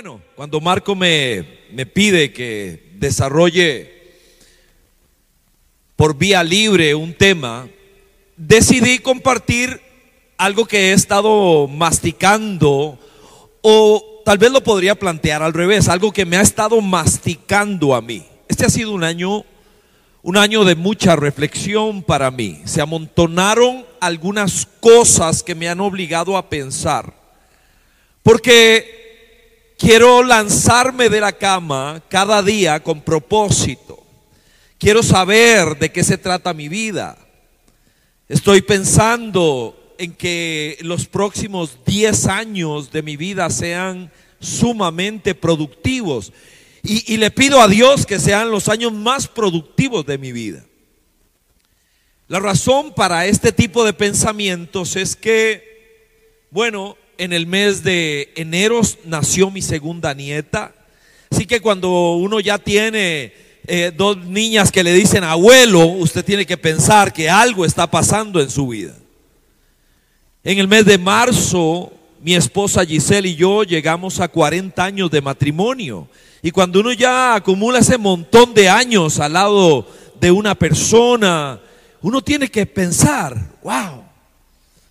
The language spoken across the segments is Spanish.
bueno, cuando Marco me, me pide que desarrolle por vía libre un tema, decidí compartir algo que he estado masticando o tal vez lo podría plantear al revés, algo que me ha estado masticando a mí. Este ha sido un año un año de mucha reflexión para mí. Se amontonaron algunas cosas que me han obligado a pensar. Porque quiero lanzarme de la cama cada día con propósito. Quiero saber de qué se trata mi vida. Estoy pensando en que los próximos 10 años de mi vida sean sumamente productivos. Y, y, le pido a Dios que sean los años más productivos de mi vida. La razón para este tipo de pensamientos es que, bueno, en el mes de enero nació mi segunda nieta. Así que cuando uno ya tiene eh, dos niñas que le dicen abuelo, usted tiene que pensar que algo está pasando en su vida. En el mes de marzo, mi esposa Giselle y yo llegamos a 40 años de matrimonio. Y cuando uno ya acumula ese montón de años al lado de una persona, uno tiene que pensar, wow,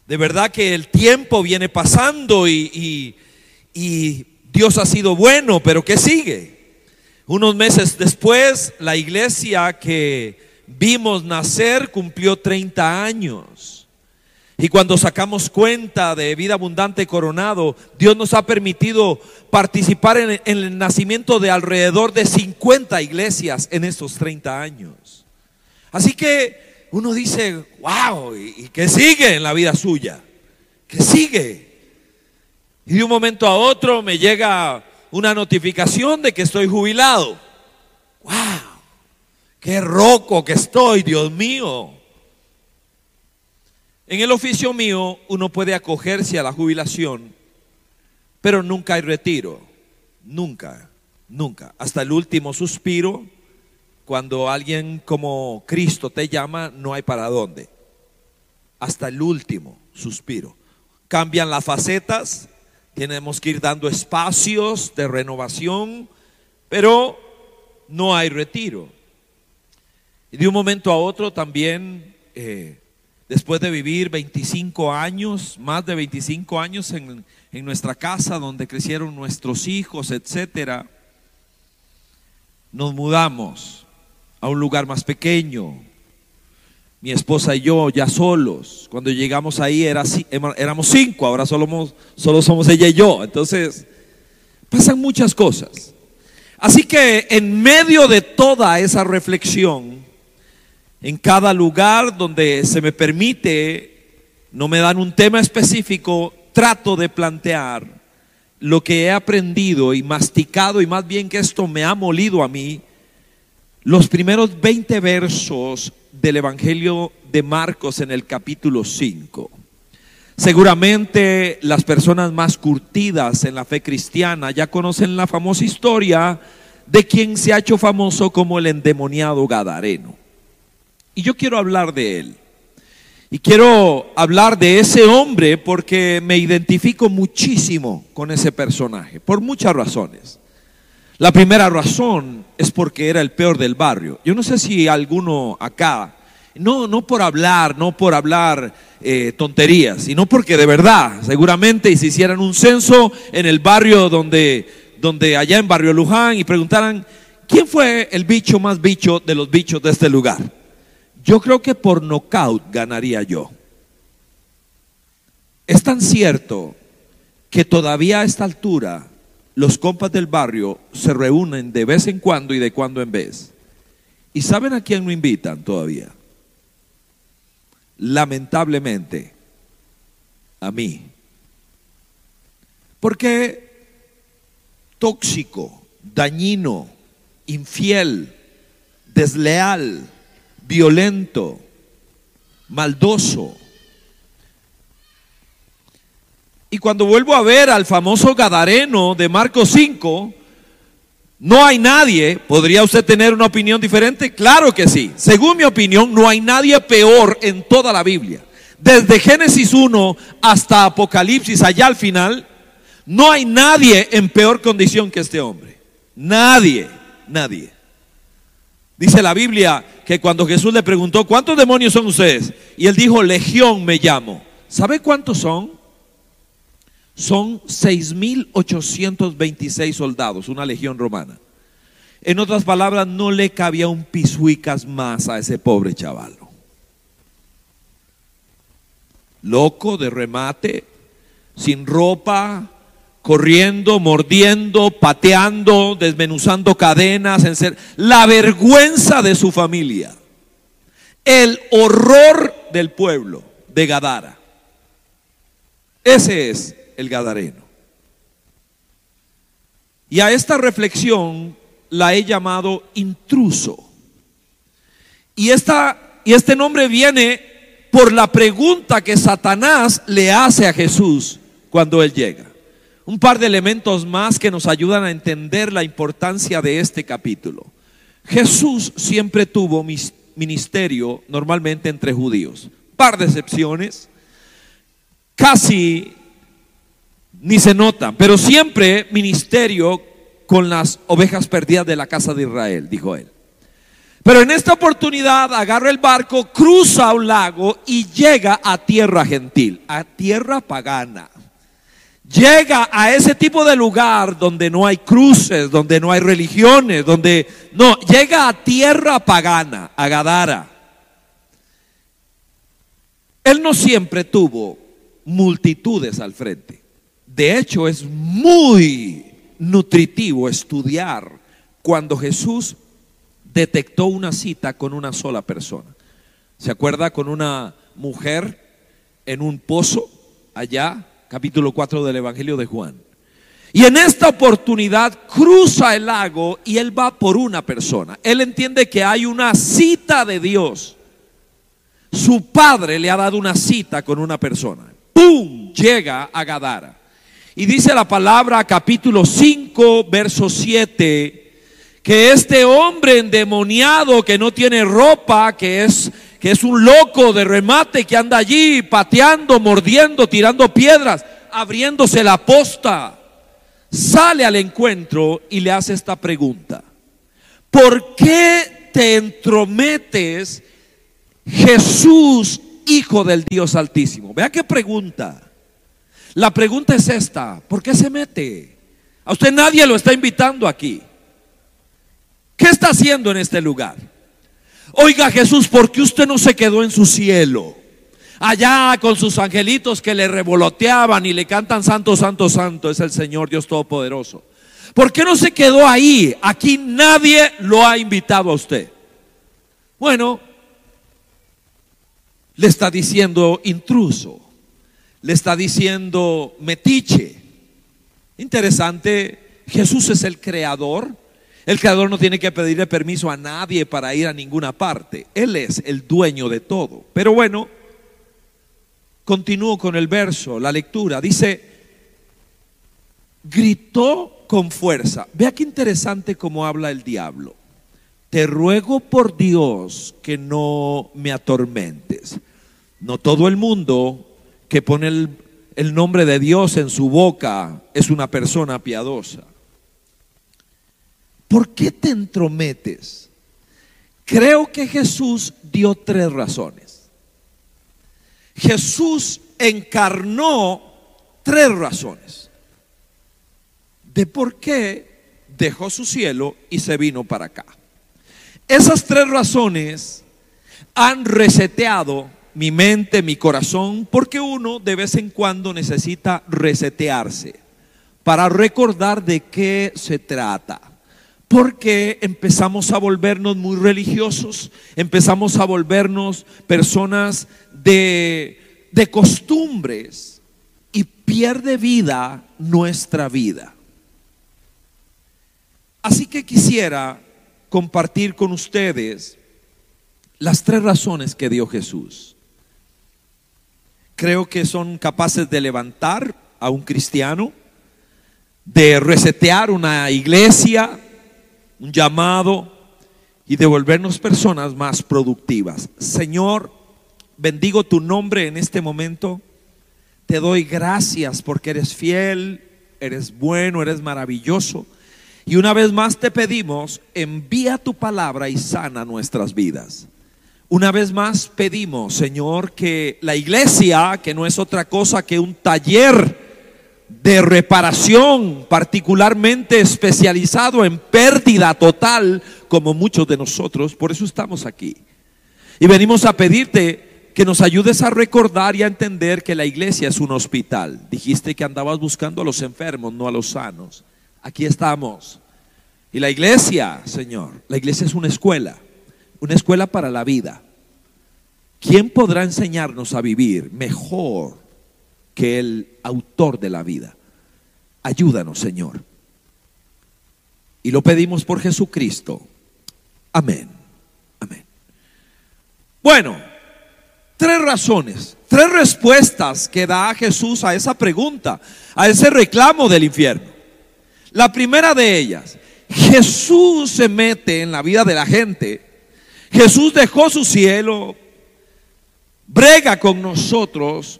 de verdad que el tiempo viene pasando y, Dios ha sido bueno, pero ¿qué sigue? Unos meses después, la iglesia que vimos nacer cumplió 30 años. Y cuando sacamos cuenta de vida abundante coronado, Dios nos ha permitido participar en, el nacimiento de alrededor de 50 iglesias en estos 30 años. Así que uno dice, wow, ¿y qué sigue en la vida suya? ¿Qué sigue? Y de un momento a otro me llega una notificación de que estoy jubilado. ¡Wow! ¡Qué roco que estoy, Dios mío! En el oficio mío uno puede acogerse a la jubilación, pero nunca hay retiro. Nunca, nunca. Hasta el último suspiro, cuando alguien como Cristo te llama, no hay para dónde. Hasta el último suspiro. Cambian las facetas, tenemos que ir dando espacios de renovación, pero no hay retiro. Y de un momento a otro también... Eh, después de vivir 25 años, más de 25 años en, nuestra casa donde crecieron nuestros hijos, etcétera, nos mudamos a un lugar más pequeño. Mi esposa y yo ya solos. Cuando llegamos ahí era, éramos cinco, ahora solo, solo somos ella y yo. Entonces, pasan muchas cosas. Así que en medio de toda esa reflexión, en cada lugar donde se me permite, no me dan un tema específico, trato de plantear lo que he aprendido y masticado y más bien que esto me ha molido a mí, los primeros 20 versos del Evangelio de Marcos en el capítulo 5. Seguramente las personas más curtidas en la fe cristiana ya conocen la famosa historia de quien se ha hecho famoso como el endemoniado Gadareno. Y yo quiero hablar de él. Y quiero hablar de ese hombre porque me identifico muchísimo con ese personaje, por muchas razones. La primera razón es porque era el peor del barrio. Yo no sé si alguno acá, no, no por hablar, no por hablar eh, tonterías, sino porque de verdad, seguramente, y si hicieran un censo en el barrio donde, donde allá en Barrio Luján y preguntaran, ¿quién fue el bicho más bicho de los bichos de este lugar? Yo creo que por nocaut ganaría yo. Es tan cierto que todavía a esta altura los compas del barrio se reúnen de vez en cuando y de cuando en vez. ¿Y saben a quién no invitan todavía? Lamentablemente, a mí. Porque tóxico, dañino, infiel, desleal, violento, maldoso. Y cuando vuelvo a ver al famoso Gadareno de Marcos 5, no hay nadie, ¿podría usted tener una opinión diferente? Claro que sí. Según mi opinión, no hay nadie peor en toda la Biblia. Desde Génesis 1 hasta Apocalipsis, allá al final, No hay nadie en peor condición que este hombre. Nadie, nadie. Dice la Biblia que cuando Jesús le preguntó, ¿cuántos demonios son ustedes? Y él dijo, legión me llamo. ¿Sabe cuántos son? Son 6.826 soldados, una legión romana. En otras palabras, no le cabía un pisuicas más a ese pobre chavalo. Loco de remate, sin ropa, corriendo, mordiendo, pateando, desmenuzando cadenas, la vergüenza de su familia, el horror del pueblo de Gadara. Ese es el Gadareno. Y a esta reflexión la he llamado intruso. Y, esta, y este nombre viene por la pregunta que Satanás le hace a Jesús cuando él llega. Un par de elementos más que nos ayudan a entender la importancia de este capítulo. Jesús siempre tuvo ministerio normalmente entre judíos. Par de excepciones. Casi ni se nota, pero siempre ministerio con las ovejas perdidas de la casa de Israel, dijo él. Pero en esta oportunidad agarra el barco, cruza un lago y llega a tierra gentil, a tierra pagana. Llega a ese tipo de lugar donde no hay cruces, donde no hay religiones, donde no, llega a tierra pagana, a Gadara. Él no siempre tuvo multitudes al frente. De hecho, es muy nutritivo estudiar cuando Jesús detectó una cita con una sola persona. ¿Se acuerda con una mujer en un pozo allá, capítulo 4 del Evangelio de Juan? Y en esta oportunidad cruza el lago y él va por una persona. Él entiende que hay una cita de Dios. Su padre le ha dado una cita con una persona. ¡Pum! Llega a Gadara. Y dice la palabra capítulo 5, verso 7, que este hombre endemoniado que no tiene ropa, que es que es un loco de remate que anda allí pateando, mordiendo, tirando piedras, abriéndose la posta, sale al encuentro y le hace esta pregunta. ¿Por qué te entrometes, Jesús, Hijo del Dios Altísimo? Vea qué pregunta. La pregunta es esta, ¿por qué se mete? A usted nadie lo está invitando aquí. ¿Qué está haciendo en este lugar? Oiga Jesús, ¿por qué usted no se quedó en su cielo? Allá con sus angelitos que le revoloteaban y le cantan santo, santo, santo, es el Señor Dios Todopoderoso. ¿Por qué no se quedó ahí? Aquí nadie lo ha invitado a usted. Bueno, le está diciendo intruso le está diciendo metiche. Interesante, Jesús es el creador. El creador no tiene que pedirle permiso a nadie para ir a ninguna parte. Él es el dueño de todo. Pero bueno, continúo con el verso, la lectura. Dice, gritó con fuerza. Vea qué interesante cómo habla el diablo. Te ruego por Dios que no me atormentes. No todo el mundo que pone el, nombre de Dios en su boca es una persona piadosa. ¿Por qué te entrometes? Creo que Jesús dio tres razones. Jesús encarnó tres razones de por qué dejó su cielo y se vino para acá. Esas tres razones han reseteado mi mente, mi corazón, porque uno de vez en cuando necesita resetearse para recordar de qué se trata. Porque empezamos a volvernos muy religiosos, empezamos a volvernos personas de, de costumbres y pierde vida nuestra vida. Así que quisiera compartir con ustedes las tres razones que dio Jesús creo que son capaces de levantar a un cristiano, de resetear una iglesia, un llamado y de volvernos personas más productivas. Señor, bendigo tu nombre en este momento. Te doy gracias porque eres fiel, eres bueno, eres maravilloso. Y una vez más te pedimos, envía tu palabra y sana nuestras vidas. Una vez más pedimos, Señor, que la iglesia, que no es otra cosa que un taller de reparación particularmente especializado en pérdida total, como muchos de nosotros, por eso estamos aquí. Y venimos a pedirte que nos ayudes a recordar y a entender que la iglesia es un hospital. Dijiste que andabas buscando a los enfermos, no a los sanos. Aquí estamos. Y la iglesia, Señor, la iglesia es una escuela una escuela para la vida. ¿Quién podrá enseñarnos a vivir mejor que el autor de la vida? Ayúdanos, Señor. Y lo pedimos por Jesucristo. Amén. Amén. Bueno, tres razones, tres respuestas que da Jesús a esa pregunta, a ese reclamo del infierno. La primera de ellas, Jesús se mete en la vida de la gente Jesús dejó su cielo, brega con nosotros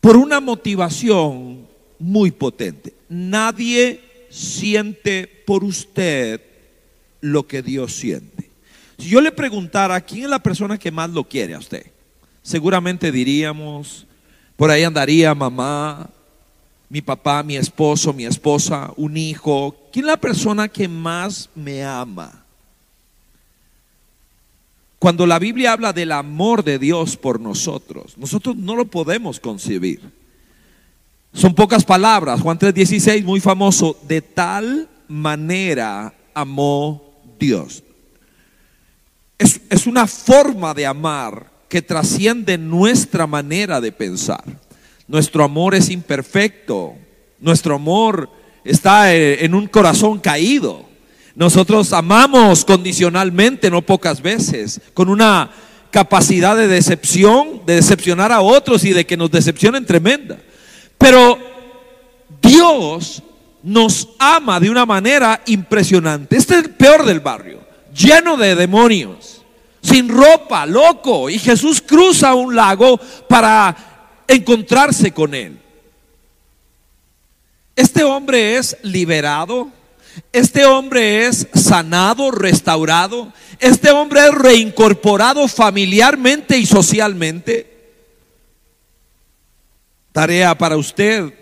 por una motivación muy potente. Nadie siente por usted lo que Dios siente. Si yo le preguntara quién es la persona que más lo quiere a usted, seguramente diríamos, por ahí andaría mamá, mi papá, mi esposo, mi esposa, un hijo. ¿Quién es la persona que más me ama? Cuando la Biblia habla del amor de Dios por nosotros, nosotros no lo podemos concebir. Son pocas palabras. Juan 3:16, muy famoso, de tal manera amó Dios. Es, es, una forma de amar que trasciende nuestra manera de pensar. Nuestro amor es imperfecto. Nuestro amor está eh, en un corazón caído. Nosotros amamos condicionalmente, no pocas veces, con una capacidad de decepción, de decepcionar a otros y de que nos decepcionen tremenda. Pero Dios nos ama de una manera impresionante. Este es el peor del barrio, lleno de demonios, sin ropa, loco. Y Jesús cruza un lago para encontrarse con él. Este hombre es liberado este hombre es sanado, restaurado. Este hombre es reincorporado familiarmente y socialmente. Tarea para usted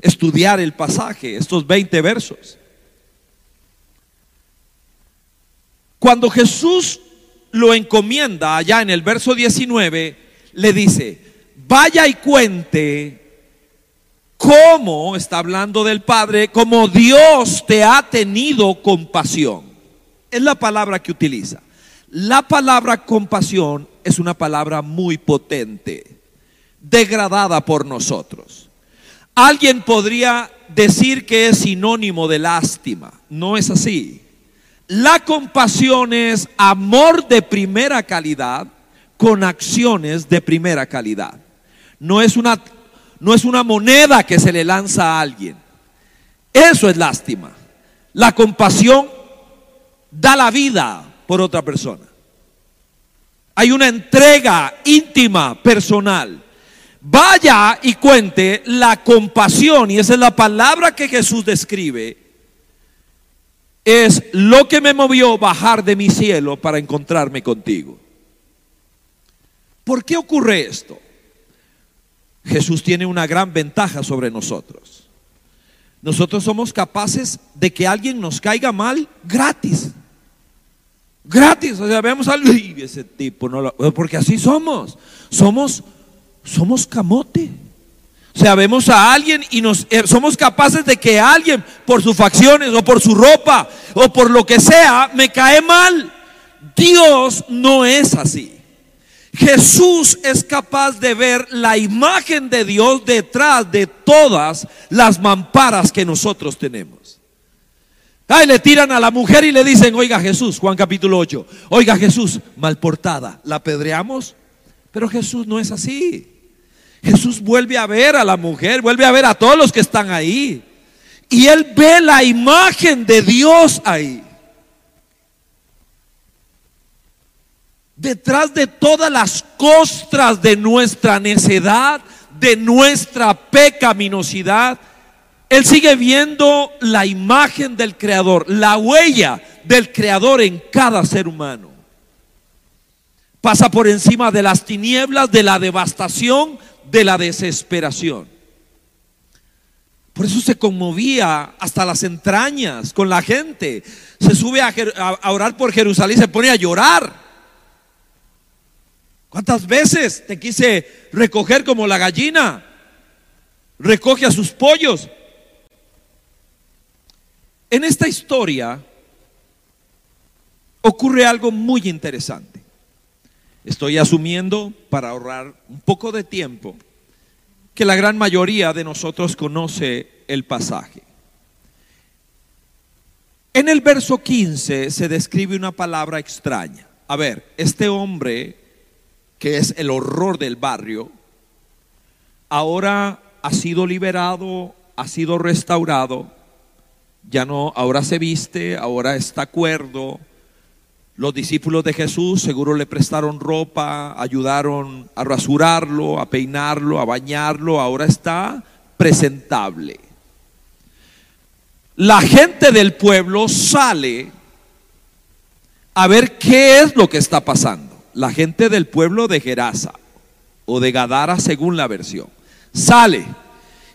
estudiar el pasaje, estos 20 versos. Cuando Jesús lo encomienda allá en el verso 19, le dice, vaya y cuente cómo, está hablando del Padre, como Dios te ha tenido compasión. Es la palabra que utiliza. La palabra compasión es una palabra muy potente, degradada por nosotros. Alguien podría decir que es sinónimo de lástima. No es así. La compasión es amor de primera calidad con acciones de primera calidad. No es una no es una moneda que se le lanza a alguien. Eso es lástima. La compasión da la vida por otra persona. Hay una entrega íntima, personal. Vaya y cuente la compasión, y esa es la palabra que Jesús describe, es lo que me movió bajar de mi cielo para encontrarme contigo. ¿Por qué ocurre esto? Jesús tiene una gran ventaja sobre nosotros. Nosotros somos capaces de que alguien nos caiga mal gratis. Gratis, o sea, vemos y ese tipo no lo, porque así somos. Somos somos camote. O sea, vemos a alguien y nos eh, somos capaces de que alguien por sus facciones o por su ropa o por lo que sea me cae mal. Dios no es así. Jesús es capaz de ver la imagen de Dios detrás de todas las mamparas que nosotros tenemos. Ay, le tiran a la mujer y le dicen, oiga Jesús, Juan capítulo 8, oiga Jesús, mal portada, ¿la apedreamos? Pero Jesús no es así. Jesús vuelve a ver a la mujer, vuelve a ver a todos los que están ahí. Y él ve la imagen de Dios ahí. Detrás de todas las costras de nuestra necedad, de nuestra pecaminosidad, Él sigue viendo la imagen del Creador, la huella del Creador en cada ser humano. Pasa por encima de las tinieblas, de la devastación, de la desesperación. Por eso se conmovía hasta las entrañas con la gente. Se sube a, orar por Jerusalén se pone a llorar. ¿Cuántas veces te quise recoger como la gallina? Recoge a sus pollos. En esta historia ocurre algo muy interesante. Estoy asumiendo, para ahorrar un poco de tiempo, que la gran mayoría de nosotros conoce el pasaje. En el verso 15 se describe una palabra extraña. A ver, este hombre, que es el horror del barrio, ahora ha sido liberado, ha sido restaurado, ya no, ahora se viste, ahora está cuerdo. Los discípulos de Jesús seguro le prestaron ropa, ayudaron a rasurarlo, a peinarlo, a bañarlo, ahora está presentable. La gente del pueblo sale a ver qué es lo que está pasando. La gente del pueblo de Gerasa o de Gadara según la versión. Sale.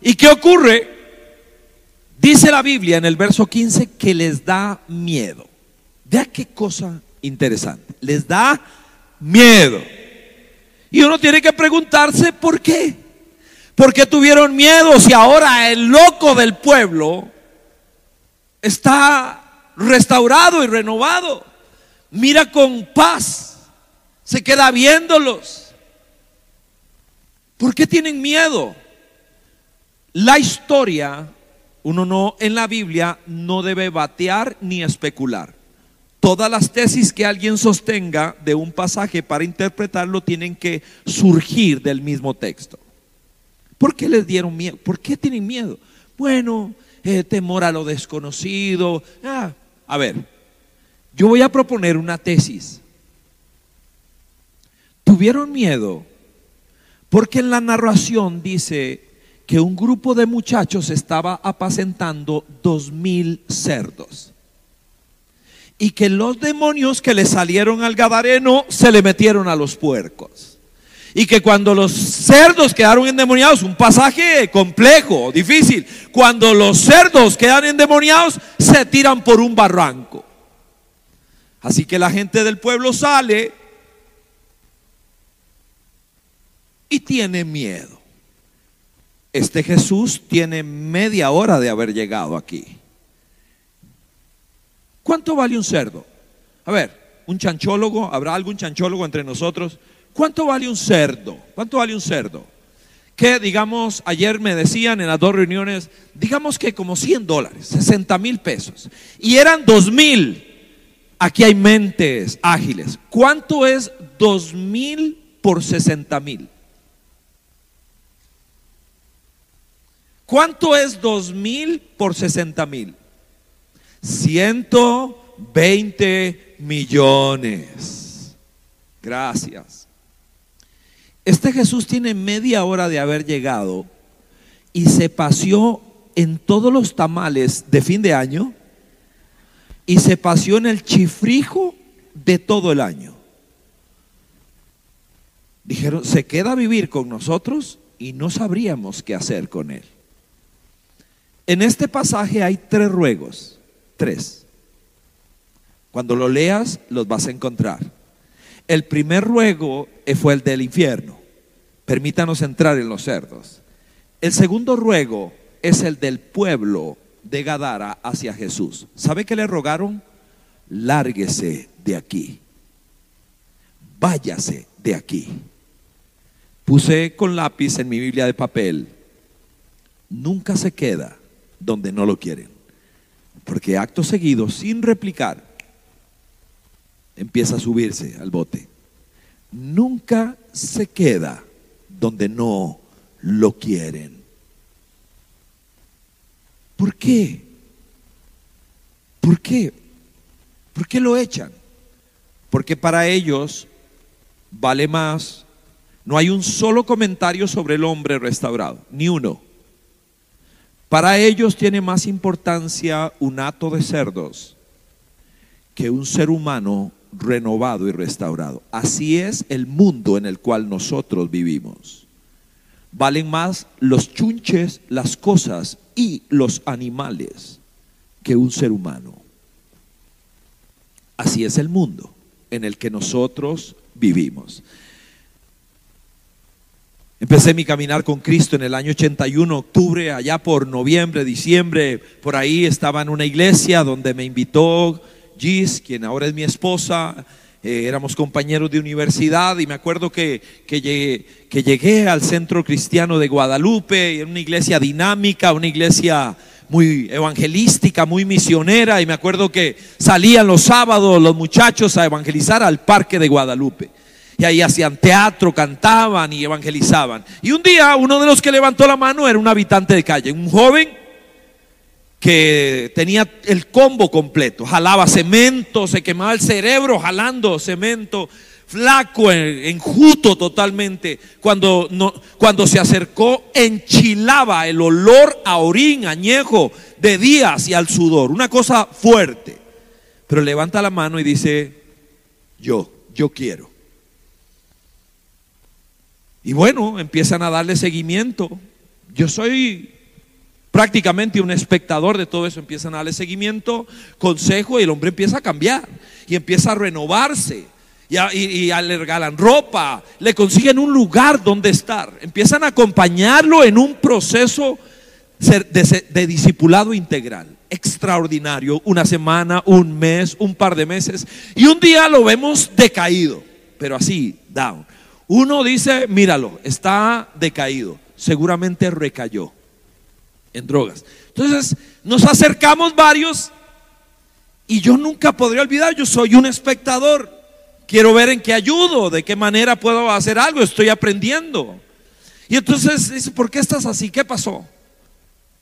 ¿Y qué ocurre? Dice la Biblia en el verso 15 que les da miedo. Vea qué cosa interesante. Les da miedo. Y uno tiene que preguntarse por qué. ¿Por qué tuvieron miedo si ahora el loco del pueblo está restaurado y renovado? Mira con paz. Se queda viéndolos. ¿Por qué tienen miedo? La historia uno no en la Biblia no debe batear ni especular. Todas las tesis que alguien sostenga de un pasaje para interpretarlo tienen que surgir del mismo texto. ¿Por qué les dieron miedo? ¿Por qué tienen miedo? Bueno, eh, temor a lo desconocido. Ah, a ver, yo voy a proponer una tesis. Tuvieron miedo porque en la narración dice que un grupo de muchachos estaba apacentando dos mil cerdos. Y que los demonios que le salieron al gadareno se le metieron a los puercos. Y que cuando los cerdos quedaron endemoniados, un pasaje complejo, difícil, cuando los cerdos quedan endemoniados, se tiran por un barranco. Así que la gente del pueblo sale y tiene miedo. Este Jesús tiene media hora de haber llegado aquí. ¿Cuánto vale un cerdo? A ver, un chanchólogo, ¿habrá algún chanchólogo entre nosotros? ¿Cuánto vale un cerdo? ¿Cuánto vale un cerdo? Que digamos, ayer me decían en las dos reuniones, digamos que como 100 dólares, 60 mil pesos. Y eran 2 mil. Aquí hay mentes ágiles. ¿Cuánto es 2 mil por 60 mil? ¿Cuánto es dos mil por 60 mil? 120 millones. Gracias. Este Jesús tiene media hora de haber llegado y se paseó en todos los tamales de fin de año y se paseó en el chifrijo de todo el año. Dijeron, se queda a vivir con nosotros y no sabríamos qué hacer con él. En este pasaje hay tres ruegos, tres. Cuando lo leas, los vas a encontrar. El primer ruego fue el del infierno. Permítanos entrar en los cerdos. El segundo ruego es el del pueblo de Gadara hacia Jesús. ¿Sabe qué le rogaron? Lárguese de aquí. Váyase de aquí. Puse con lápiz en mi Biblia de papel. Nunca se queda donde no lo quieren. Porque acto seguido, sin replicar, empieza a subirse al bote. Nunca se queda donde no lo quieren. ¿Por qué? ¿Por qué? ¿Por qué lo echan? Porque para ellos vale más. No hay un solo comentario sobre el hombre restaurado, ni uno. Para ellos tiene más importancia un hato de cerdos que un ser humano renovado y restaurado. Así es el mundo en el cual nosotros vivimos. Valen más los chunches, las cosas y los animales que un ser humano. Así es el mundo en el que nosotros vivimos. Empecé mi caminar con Cristo en el año 81, octubre, allá por noviembre, diciembre, por ahí estaba en una iglesia donde me invitó Gis, quien ahora es mi esposa, eh, éramos compañeros de universidad y me acuerdo que, que, llegué, que llegué al centro cristiano de Guadalupe, en una iglesia dinámica, una iglesia muy evangelística, muy misionera, y me acuerdo que salían los sábados los muchachos a evangelizar al parque de Guadalupe. Y ahí hacían teatro, cantaban y evangelizaban. Y un día uno de los que levantó la mano era un habitante de calle, un joven que tenía el combo completo, jalaba cemento, se quemaba el cerebro jalando cemento, flaco, enjuto totalmente. Cuando, cuando se acercó, enchilaba el olor a orín añejo de días y al sudor, una cosa fuerte. Pero levanta la mano y dice, yo, yo quiero. Y bueno, empiezan a darle seguimiento. Yo soy prácticamente un espectador de todo eso. Empiezan a darle seguimiento, consejo y el hombre empieza a cambiar y empieza a renovarse. Y, le regalan ropa, le consiguen un lugar donde estar. Empiezan a acompañarlo en un proceso de, de discipulado integral extraordinario, una semana, un mes, un par de meses, y un día lo vemos decaído, pero así, down. Uno dice, míralo, está decaído, seguramente recayó en drogas. Entonces nos acercamos varios y yo nunca podría olvidar, yo soy un espectador, quiero ver en qué ayudo, de qué manera puedo hacer algo, estoy aprendiendo. Y entonces dice, ¿por qué estás así? ¿Qué pasó?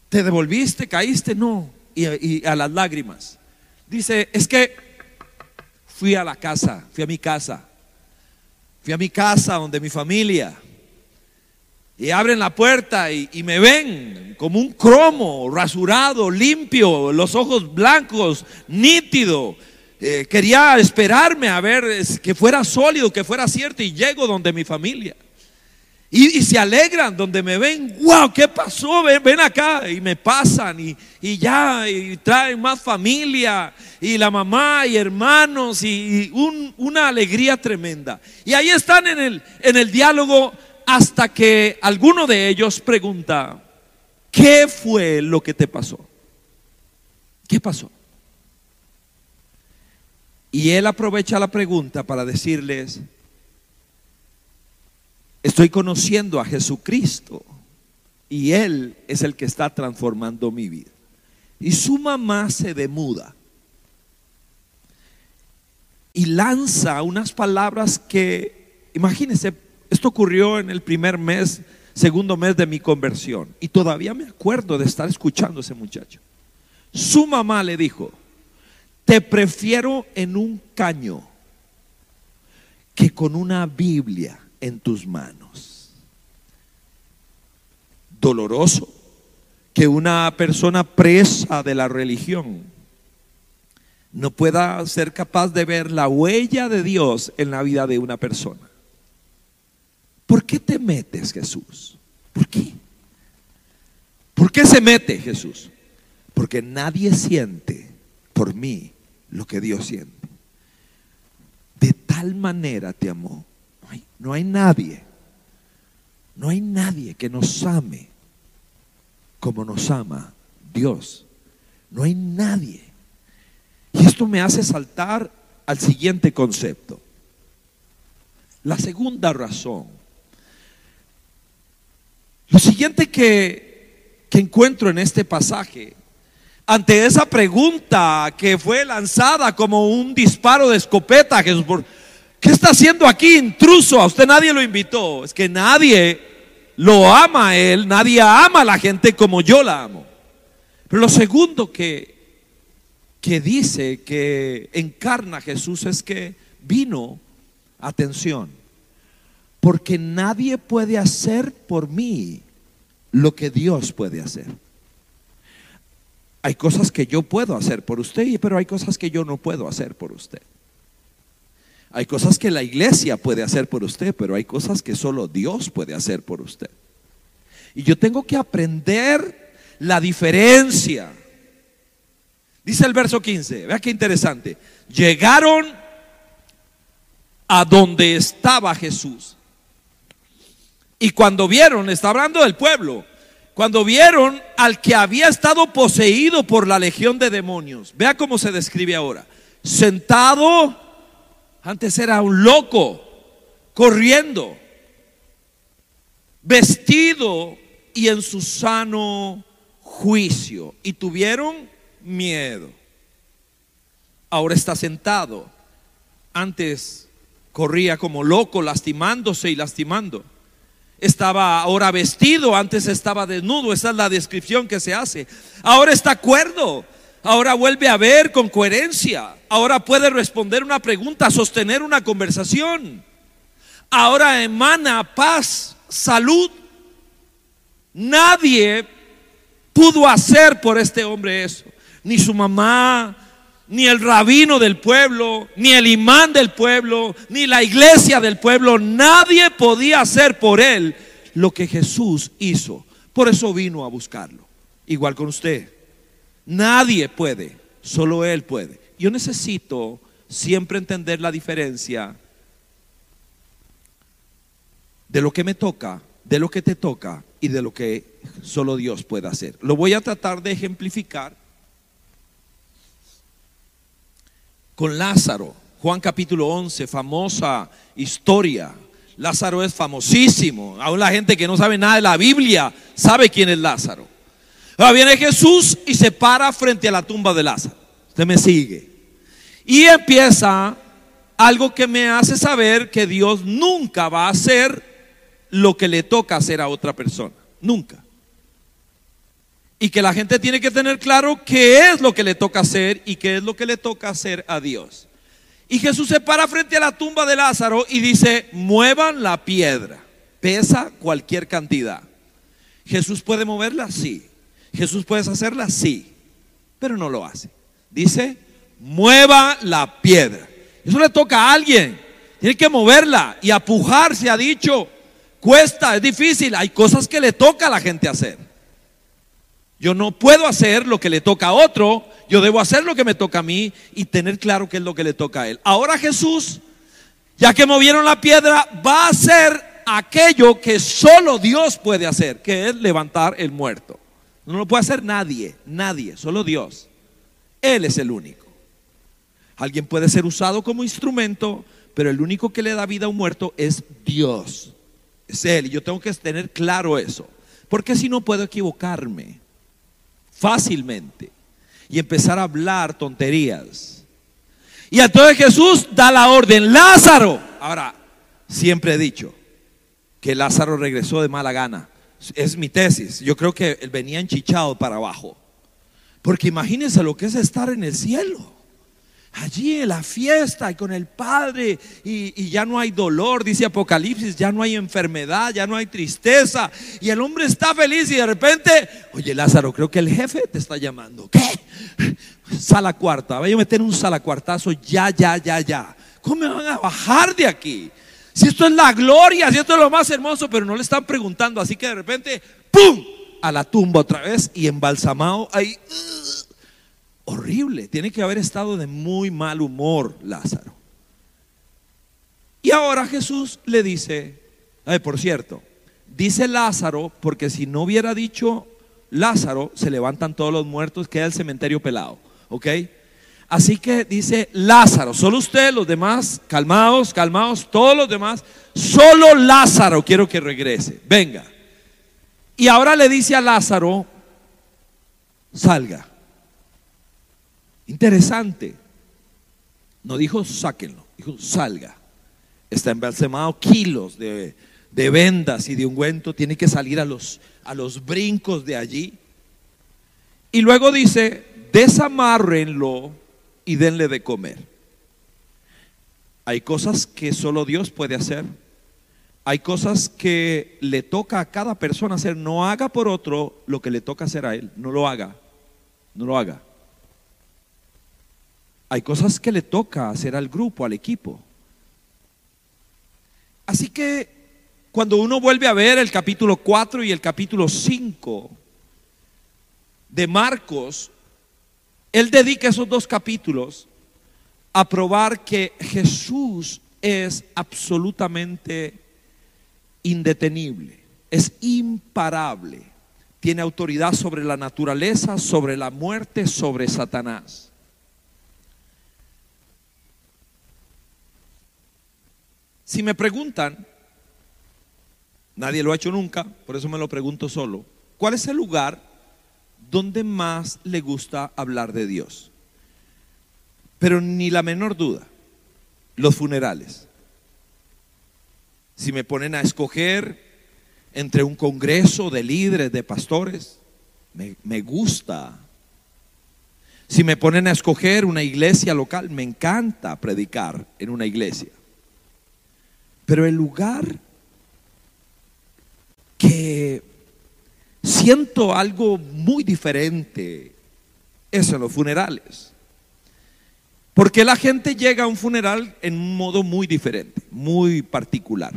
¿Te devolviste? ¿Caíste? No. Y, y a las lágrimas. Dice, es que fui a la casa, fui a mi casa Fui a mi casa donde mi familia. Y abren la puerta y, me ven como un cromo, rasurado, limpio, los ojos blancos, nítido. Eh, quería esperarme a ver que fuera sólido, que fuera cierto y llego donde mi familia. Y, se alegran donde me ven, wow, ¿qué pasó? Ven, ven acá. Y me pasan y, ya, y traen más familia, y la mamá y hermanos, y, una alegría tremenda. Y ahí están en el, en el diálogo hasta que alguno de ellos pregunta, ¿qué fue lo que te pasó? ¿Qué pasó? Y él aprovecha la pregunta para decirles, Estoy conociendo a Jesucristo y Él es el que está transformando mi vida. Y su mamá se demuda y lanza unas palabras que, imagínense, esto ocurrió en el primer mes, segundo mes de mi conversión. Y todavía me acuerdo de estar escuchando a ese muchacho. Su mamá le dijo, te prefiero en un caño que con una Biblia en tus manos. Doloroso que una persona presa de la religión no pueda ser capaz de ver la huella de Dios en la vida de una persona. ¿Por qué te metes, Jesús? ¿Por qué? ¿Por qué se mete Jesús? Porque nadie siente por mí lo que Dios siente. De tal manera te amó no hay nadie, no hay nadie que nos ame como nos ama Dios. No hay nadie. Y esto me hace saltar al siguiente concepto. La segunda razón. Lo siguiente que, que encuentro en este pasaje, ante esa pregunta que fue lanzada como un disparo de escopeta, Jesús, por, ¿Qué está haciendo aquí, intruso? A usted nadie lo invitó. Es que nadie lo ama a él, nadie ama a la gente como yo la amo. Pero lo segundo que, que dice que encarna Jesús es que vino, atención, porque nadie puede hacer por mí lo que Dios puede hacer. Hay cosas que yo puedo hacer por usted, pero hay cosas que yo no puedo hacer por usted. Hay cosas que la iglesia puede hacer por usted, pero hay cosas que solo Dios puede hacer por usted. Y yo tengo que aprender la diferencia. Dice el verso 15, vea qué interesante. Llegaron a donde estaba Jesús. Y cuando vieron, está hablando del pueblo, cuando vieron al que había estado poseído por la legión de demonios, vea cómo se describe ahora, sentado, antes era un loco, corriendo, vestido y en su sano juicio, y tuvieron miedo. Ahora está sentado, antes corría como loco, lastimándose y lastimando estaba ahora vestido, antes estaba desnudo, esa es la descripción que se hace. Ahora está cuerdo, ahora vuelve a ver con coherencia, ahora puede responder una pregunta, sostener una conversación, ahora emana paz, salud. Nadie pudo hacer por este hombre eso, ni su mamá, ni el rabino del pueblo, ni el imán del pueblo, ni la iglesia del pueblo, nadie podía hacer por él lo que Jesús hizo. Por eso vino a buscarlo. Igual con usted. Nadie puede, solo Él puede. Yo necesito siempre entender la diferencia de lo que me toca, de lo que te toca y de lo que solo Dios puede hacer. Lo voy a tratar de ejemplificar con Lázaro. Juan capítulo 11, famosa historia. Lázaro es famosísimo. Aún la gente que no sabe nada de la Biblia sabe quién es Lázaro. Ahora viene Jesús y se para frente a la tumba de Lázaro. Usted me sigue. Y empieza algo que me hace saber que Dios nunca va a hacer lo que le toca hacer a otra persona. Nunca. Y que la gente tiene que tener claro qué es lo que le toca hacer y qué es lo que le toca hacer a Dios. Y Jesús se para frente a la tumba de Lázaro y dice, muevan la piedra. Pesa cualquier cantidad. Jesús puede moverla, sí. Jesús puede hacerla, sí. Pero no lo hace. Dice, mueva la piedra. Eso le toca a alguien. Tiene que moverla y apujar, se ha dicho. Cuesta, es difícil. Hay cosas que le toca a la gente hacer. Yo no puedo hacer lo que le toca a otro, yo debo hacer lo que me toca a mí y tener claro qué es lo que le toca a él. Ahora Jesús, ya que movieron la piedra, va a hacer aquello que solo Dios puede hacer, que es levantar el muerto. No lo puede hacer nadie, nadie, solo Dios. Él es el único. Alguien puede ser usado como instrumento, pero el único que le da vida a un muerto es Dios. Es Él. Y yo tengo que tener claro eso. Porque si no puedo equivocarme fácilmente y empezar a hablar tonterías. Y entonces Jesús da la orden, Lázaro. Ahora, siempre he dicho que Lázaro regresó de mala gana. Es mi tesis. Yo creo que él venía enchichado para abajo. Porque imagínense lo que es estar en el cielo allí en la fiesta y con el Padre y, ya no hay dolor, dice Apocalipsis, ya no hay enfermedad, ya no hay tristeza y el hombre está feliz y de repente, oye Lázaro, creo que el jefe te está llamando. ¿Qué? Sala cuarta, voy a meter un sala cuartazo ya, ya, ya, ya. ¿Cómo me van a bajar de aquí? Si esto es la gloria, si esto es lo más hermoso, pero no le están preguntando, así que de repente, ¡pum! A la tumba otra vez y embalsamado ahí horrible. Tiene que haber estado de muy mal humor Lázaro. Y ahora Jesús le dice, por cierto, dice Lázaro, porque si no hubiera dicho Lázaro, se levantan todos los muertos, queda el cementerio pelado. ¿Ok? Así que dice Lázaro, solo usted, los demás, calmados, calmados, todos los demás, solo Lázaro quiero que regrese, venga. Y ahora le dice a Lázaro, salga. Interesante. No dijo sáquenlo, dijo salga. Está embalsamado kilos de, vendas y de ungüento, tiene que salir a los, a los brincos de allí. Y luego dice, desamárrenlo y denle de comer. Hay cosas que solo Dios puede hacer. Hay cosas que le toca a cada persona hacer. No haga por otro lo que le toca hacer a él. No lo haga. no lo haga. Hay cosas que le toca hacer al grupo, al equipo. Así que cuando uno vuelve a ver el capítulo 4 y el capítulo 5 de Marcos, él dedica esos dos capítulos a probar que Jesús es absolutamente indetenible, es imparable, tiene autoridad sobre la naturaleza, sobre la muerte, sobre Satanás. Si me preguntan, nadie lo ha hecho nunca, por eso me lo pregunto solo, ¿cuál es el lugar donde más le gusta hablar de Dios? Pero ni la menor duda, los funerales. Si me ponen a escoger entre un congreso de líderes, de pastores, me, me gusta. Si me ponen a escoger una iglesia local, me encanta predicar en una iglesia. Pero el lugar que siento algo muy diferente es en los funerales. Porque la gente llega a un funeral en un modo muy diferente, muy particular.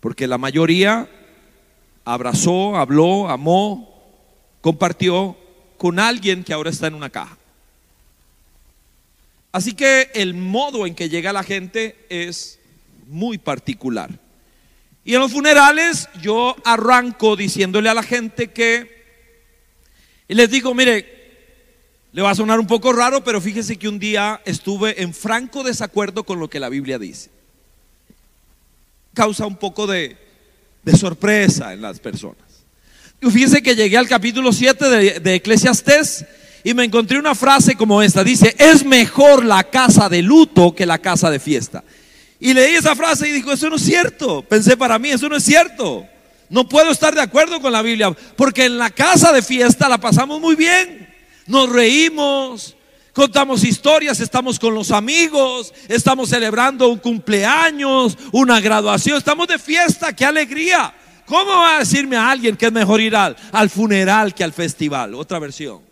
Porque la mayoría abrazó, habló, amó, compartió con alguien que ahora está en una caja. Así que el modo en que llega la gente es muy particular. Y en los funerales yo arranco diciéndole a la gente que, y les digo, mire, le va a sonar un poco raro, pero fíjese que un día estuve en franco desacuerdo con lo que la Biblia dice. Causa un poco de, de sorpresa en las personas. Y fíjese que llegué al capítulo 7 de, de y me encontré una frase como esta. Dice, es mejor la casa de luto que la casa de fiesta. Y leí esa frase y dijo, eso no es cierto. Pensé para mí, eso no es cierto. No puedo estar de acuerdo con la Biblia, porque en la casa de fiesta la pasamos muy bien. Nos reímos, contamos historias, estamos con los amigos, estamos celebrando un cumpleaños, una graduación, estamos de fiesta, qué alegría. ¿Cómo va a decirme a alguien que es mejor ir al, al funeral que al festival? Otra versión.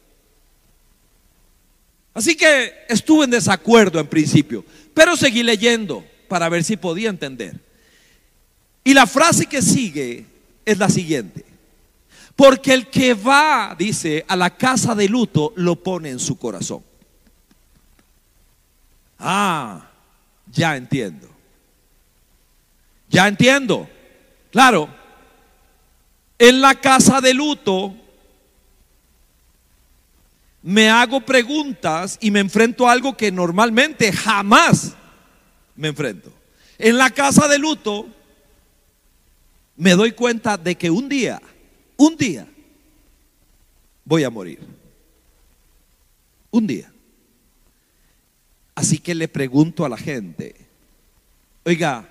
Así que estuve en desacuerdo en principio, pero seguí leyendo para ver si podía entender. Y la frase que sigue es la siguiente. Porque el que va, dice, a la casa de luto, lo pone en su corazón. Ah, ya entiendo. Ya entiendo. Claro, en la casa de luto me hago preguntas y me enfrento a algo que normalmente jamás me enfrento. En la casa de luto me doy cuenta de que un día, un día, voy a morir. Un día. Así que le pregunto a la gente, oiga,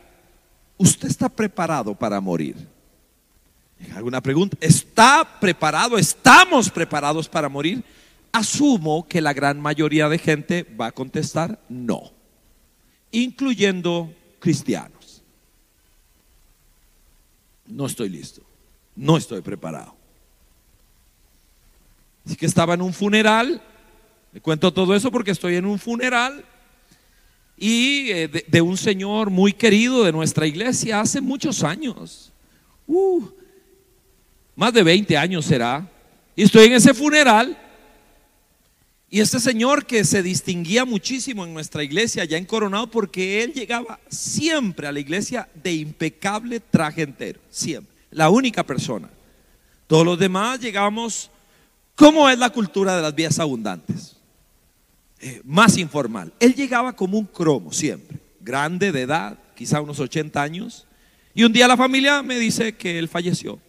¿usted está preparado para morir? ¿Alguna pregunta? ¿Está preparado? ¿Estamos preparados para morir? Asumo que la gran mayoría de gente va a contestar no incluyendo cristianos. No estoy listo, no estoy preparado. Así que estaba en un funeral, le cuento todo eso porque estoy en un funeral y eh, de, un señor muy querido de nuestra iglesia hace muchos años, uh, más de 20 años será, y estoy en ese funeral y este señor que se distinguía muchísimo en nuestra iglesia, ya en Coronado, porque él llegaba siempre a la iglesia de impecable traje entero, siempre, la única persona. Todos los demás llegamos, ¿cómo es la cultura de las vías abundantes? Eh, más informal. Él llegaba como un cromo siempre, grande de edad, quizá unos 80 años, y un día la familia me dice que él falleció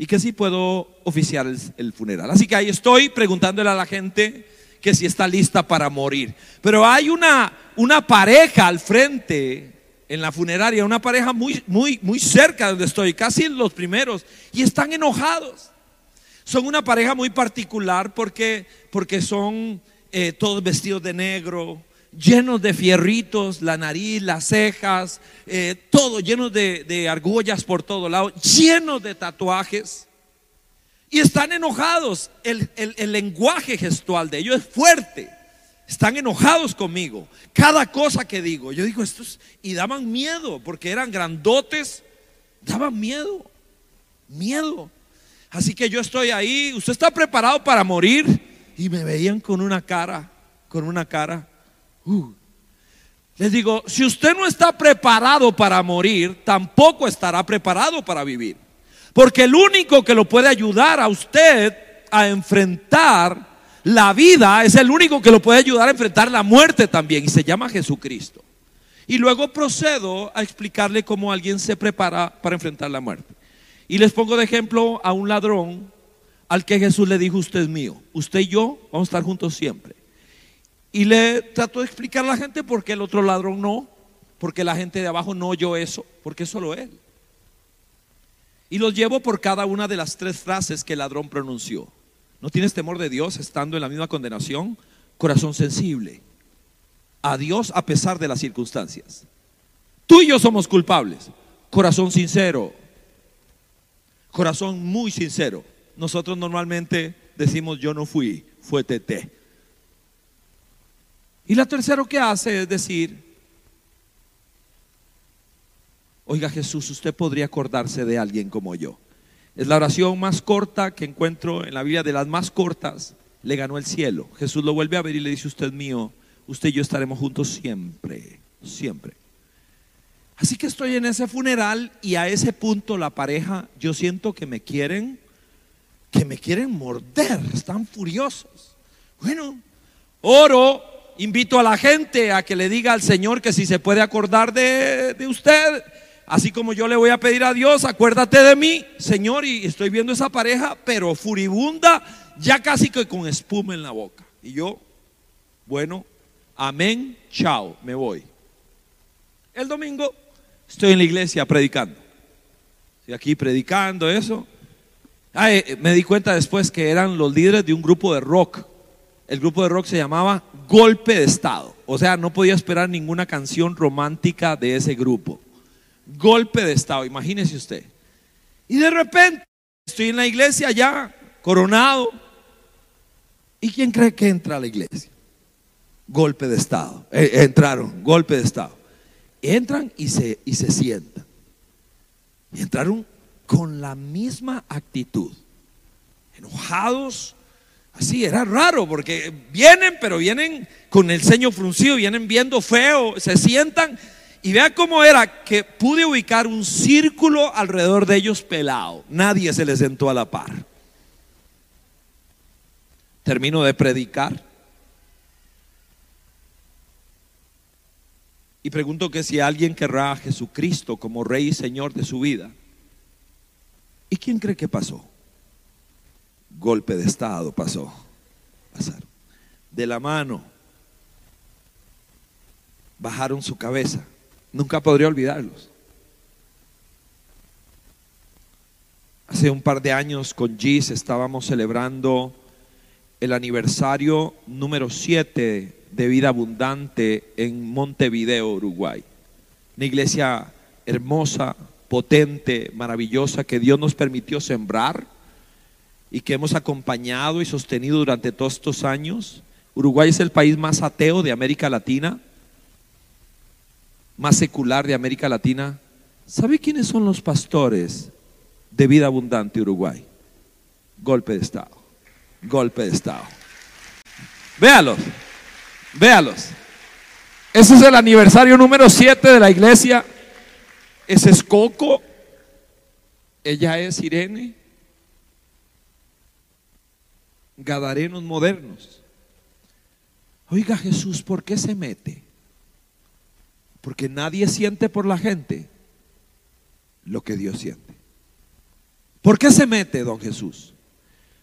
y que sí puedo oficiar el, funeral. Así que ahí estoy preguntándole a la gente que si está lista para morir. Pero hay una, una pareja al frente en la funeraria, una pareja muy, muy, muy cerca de donde estoy, casi los primeros, y están enojados. Son una pareja muy particular porque, porque son eh, todos vestidos de negro, llenos de fierritos, la nariz, las cejas, eh, todo lleno de, de argollas por todo lado, llenos de tatuajes. Y están enojados. El, el lenguaje gestual de ellos es fuerte. Están enojados conmigo. Cada cosa que digo, yo digo estos y daban miedo porque eran grandotes, daban miedo, miedo. Así que yo estoy ahí, usted está preparado para morir y me veían con una cara, con una cara. Uh. Les digo, si usted no está preparado para morir, tampoco estará preparado para vivir. Porque el único que lo puede ayudar a usted a enfrentar la vida es el único que lo puede ayudar a enfrentar la muerte también y se llama Jesucristo. Y luego procedo a explicarle cómo alguien se prepara para enfrentar la muerte. Y les pongo de ejemplo a un ladrón al que Jesús le dijo, usted es mío, usted y yo vamos a estar juntos siempre. Y le trato de explicar a la gente por qué el otro ladrón no, porque la gente de abajo no oyó eso, porque solo él. Y los llevo por cada una de las tres frases que el ladrón pronunció. ¿No tienes temor de Dios estando en la misma condenación? Corazón sensible. A Dios a pesar de las circunstancias. Tú y yo somos culpables. Corazón sincero. Corazón muy sincero. Nosotros normalmente decimos yo no fui, fue TT. Y la tercera que hace es decir, oiga Jesús, usted podría acordarse de alguien como yo. Es la oración más corta que encuentro en la Biblia, de las más cortas. Le ganó el cielo. Jesús lo vuelve a ver y le dice, usted mío, usted y yo estaremos juntos siempre, siempre. Así que estoy en ese funeral y a ese punto la pareja, yo siento que me quieren, que me quieren morder, están furiosos. Bueno, oro, invito a la gente a que le diga al Señor que si se puede acordar de, de usted, Así como yo le voy a pedir a Dios, acuérdate de mí, Señor, y estoy viendo esa pareja, pero furibunda, ya casi que con espuma en la boca. Y yo, bueno, amén, chao, me voy. El domingo estoy en la iglesia predicando. Estoy aquí predicando eso. Me di cuenta después que eran los líderes de un grupo de rock. El grupo de rock se llamaba Golpe de Estado. O sea, no podía esperar ninguna canción romántica de ese grupo golpe de estado, imagínese usted. Y de repente estoy en la iglesia ya, coronado. ¿Y quién cree que entra a la iglesia? Golpe de estado. Eh, entraron, golpe de estado. Entran y se, y se sientan. Entraron con la misma actitud. Enojados. Así, era raro porque vienen, pero vienen con el ceño fruncido, vienen viendo feo, se sientan y vea cómo era que pude ubicar un círculo alrededor de ellos pelado. Nadie se les sentó a la par. Termino de predicar. Y pregunto que si alguien querrá a Jesucristo como Rey y Señor de su vida. ¿Y quién cree que pasó? Golpe de Estado pasó. De la mano. Bajaron su cabeza. Nunca podría olvidarlos. Hace un par de años con Gis estábamos celebrando el aniversario número 7 de Vida Abundante en Montevideo, Uruguay. Una iglesia hermosa, potente, maravillosa que Dios nos permitió sembrar y que hemos acompañado y sostenido durante todos estos años. Uruguay es el país más ateo de América Latina más secular de América Latina, ¿sabe quiénes son los pastores de vida abundante Uruguay? Golpe de Estado, golpe de Estado. Véalos, véalos. Ese es el aniversario número 7 de la iglesia. Ese es Coco. Ella es Irene. Gadarenos modernos. Oiga Jesús, ¿por qué se mete? Porque nadie siente por la gente lo que Dios siente. ¿Por qué se mete, don Jesús?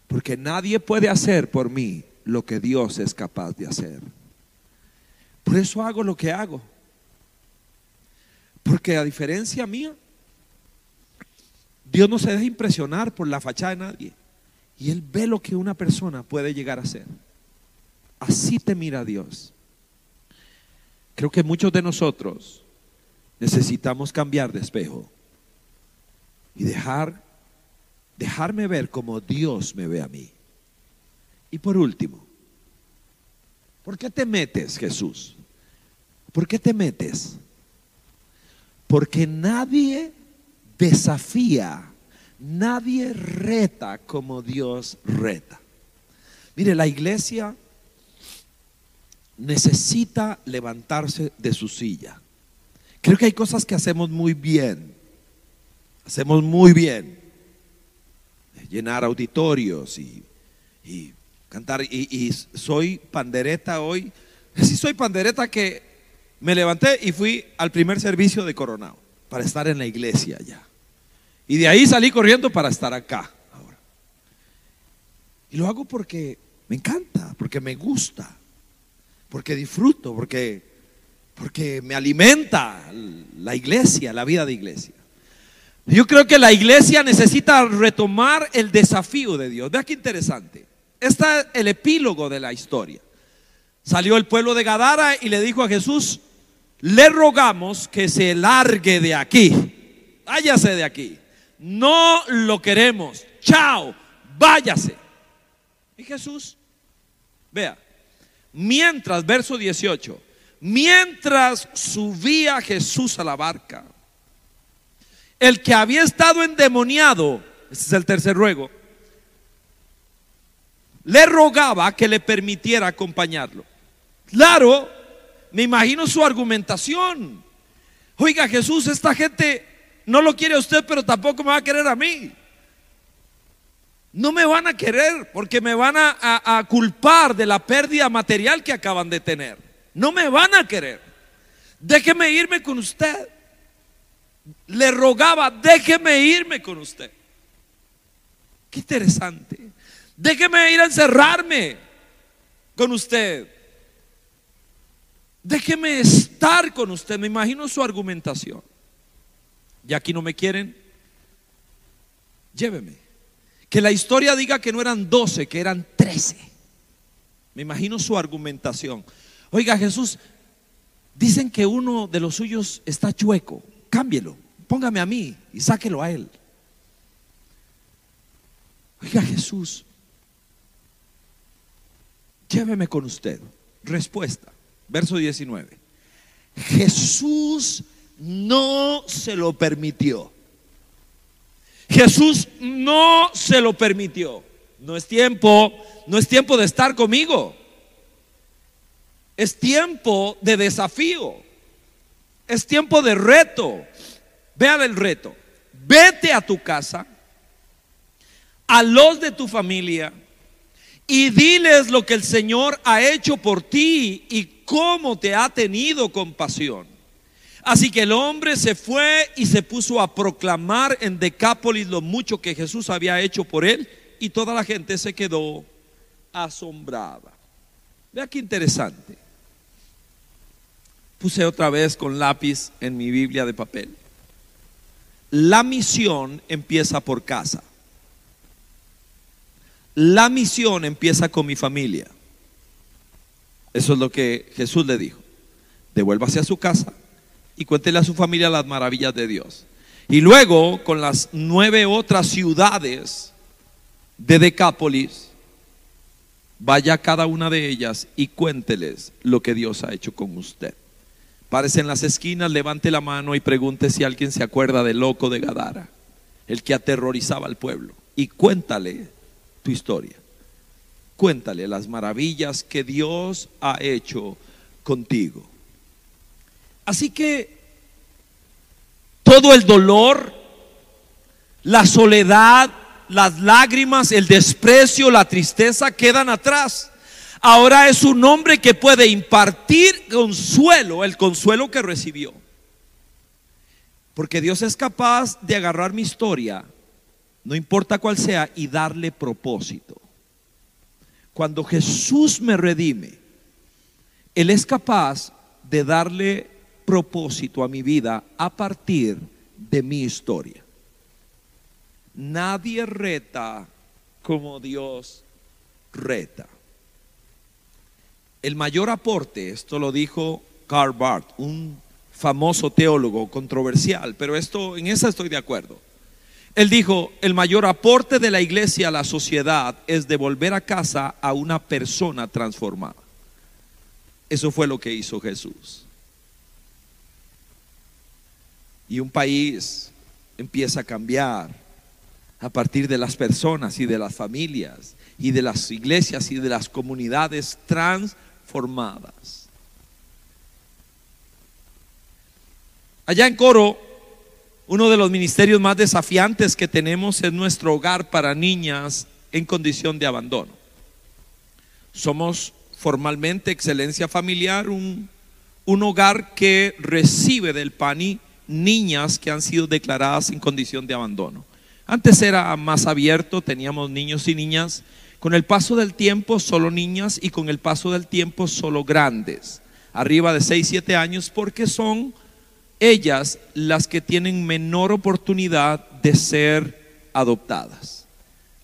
Porque nadie puede hacer por mí lo que Dios es capaz de hacer. Por eso hago lo que hago. Porque a diferencia mía, Dios no se deja impresionar por la fachada de nadie. Y Él ve lo que una persona puede llegar a ser. Así te mira Dios. Creo que muchos de nosotros necesitamos cambiar de espejo y dejar dejarme ver como Dios me ve a mí. Y por último, ¿por qué te metes, Jesús? ¿Por qué te metes? Porque nadie desafía, nadie reta como Dios reta. Mire, la iglesia necesita levantarse de su silla. Creo que hay cosas que hacemos muy bien. Hacemos muy bien. Llenar auditorios y, cantar. Y, soy pandereta hoy. Sí, soy pandereta que me levanté y fui al primer servicio de Coronado para estar en la iglesia ya. Y de ahí salí corriendo para estar acá ahora. Y lo hago porque me encanta, porque me gusta, porque disfruto, porque, porque me alimenta la iglesia, la vida de iglesia. Yo creo que la iglesia necesita retomar el desafío de Dios. Vea qué interesante. Este es el epílogo de la historia. Salió el pueblo de Gadara y le dijo a Jesús, le rogamos que se largue de aquí. Váyase de aquí. No lo queremos. Chao, váyase. Y Jesús, vea, mientras, verso 18, mientras subía Jesús a la barca, el que había estado endemoniado, ese es el tercer ruego, le rogaba que le permitiera acompañarlo. Claro, me imagino su argumentación. Oiga Jesús, esta gente no lo quiere a usted, pero tampoco me va a querer a mí. No me van a querer porque me van a, culpar de la pérdida material que acaban de tener. No me van a querer. Déjeme irme con usted. Le rogaba, déjeme irme con usted. Qué interesante. Déjeme ir a encerrarme con usted. Déjeme estar con usted. Me imagino su argumentación. Y aquí no me quieren. Lléveme. Que la historia diga que no eran 12, que eran 13. Me imagino su argumentación. Oiga, Jesús, dicen que uno de los suyos está chueco. Cámbielo. Póngame a mí y sáquelo a él. Oiga, Jesús, lléveme con usted. Respuesta. Verso 19. Jesús no se lo permitió. Jesús no se lo permitió. No es tiempo, no es tiempo de estar conmigo. Es tiempo de desafío. Es tiempo de reto. Vean el reto. Vete a tu casa, a los de tu familia, y diles lo que el Señor ha hecho por ti y cómo te ha tenido compasión. Así que el hombre se fue y se puso a proclamar en Decápolis lo mucho que Jesús había hecho por él y toda la gente se quedó asombrada. Vea qué interesante. Puse otra vez con lápiz en mi Biblia de papel. La misión empieza por casa. La misión empieza con mi familia. Eso es lo que Jesús le dijo. Devuélvase a su casa y cuéntele a su familia las maravillas de Dios. Y luego, con las nueve otras ciudades de Decápolis, vaya a cada una de ellas y cuénteles lo que Dios ha hecho con usted. Párese en las esquinas, levante la mano y pregunte si alguien se acuerda del loco de Gadara, el que aterrorizaba al pueblo. Y cuéntale tu historia. Cuéntale las maravillas que Dios ha hecho contigo. Así que todo el dolor, la soledad, las lágrimas, el desprecio, la tristeza quedan atrás. Ahora es un hombre que puede impartir consuelo, el consuelo que recibió. Porque Dios es capaz de agarrar mi historia no importa cuál sea, y darle propósito. Cuando Jesús me redime, Él es capaz de darle propósito a mi vida a partir de mi historia. Nadie reta como Dios reta. El mayor aporte, esto lo dijo Karl Barth, un famoso teólogo controversial, pero esto en eso estoy de acuerdo Él dijo, el mayor aporte de la iglesia a la sociedad es devolver a casa a una persona transformada. Eso fue lo que hizo Jesús. Y un país empieza a cambiar a partir de las personas y de las familias y de las iglesias y de las comunidades transformadas. Allá en Coro, uno de los ministerios más desafiantes que tenemos es nuestro hogar para niñas en condición de abandono. Somos formalmente Excelencia Familiar, un, un hogar que recibe del PANI niñas que han sido declaradas en condición de abandono. Antes era más abierto, teníamos niños y niñas. Con el paso del tiempo, solo niñas y con el paso del tiempo, solo grandes, arriba de 6, 7 años, porque son ellas las que tienen menor oportunidad de ser adoptadas.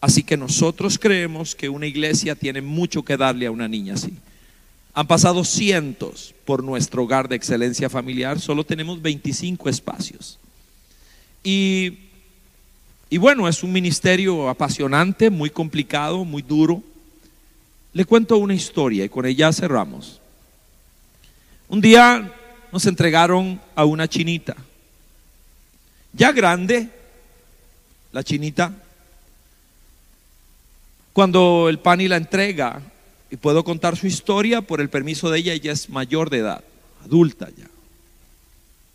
Así que nosotros creemos que una iglesia tiene mucho que darle a una niña así. Han pasado cientos por nuestro hogar de excelencia familiar, solo tenemos 25 espacios. Y, y bueno, es un ministerio apasionante, muy complicado, muy duro. Le cuento una historia y con ella cerramos. Un día nos entregaron a una chinita, ya grande, la chinita, cuando el pani la entrega, y puedo contar su historia por el permiso de ella, ella es mayor de edad, adulta ya.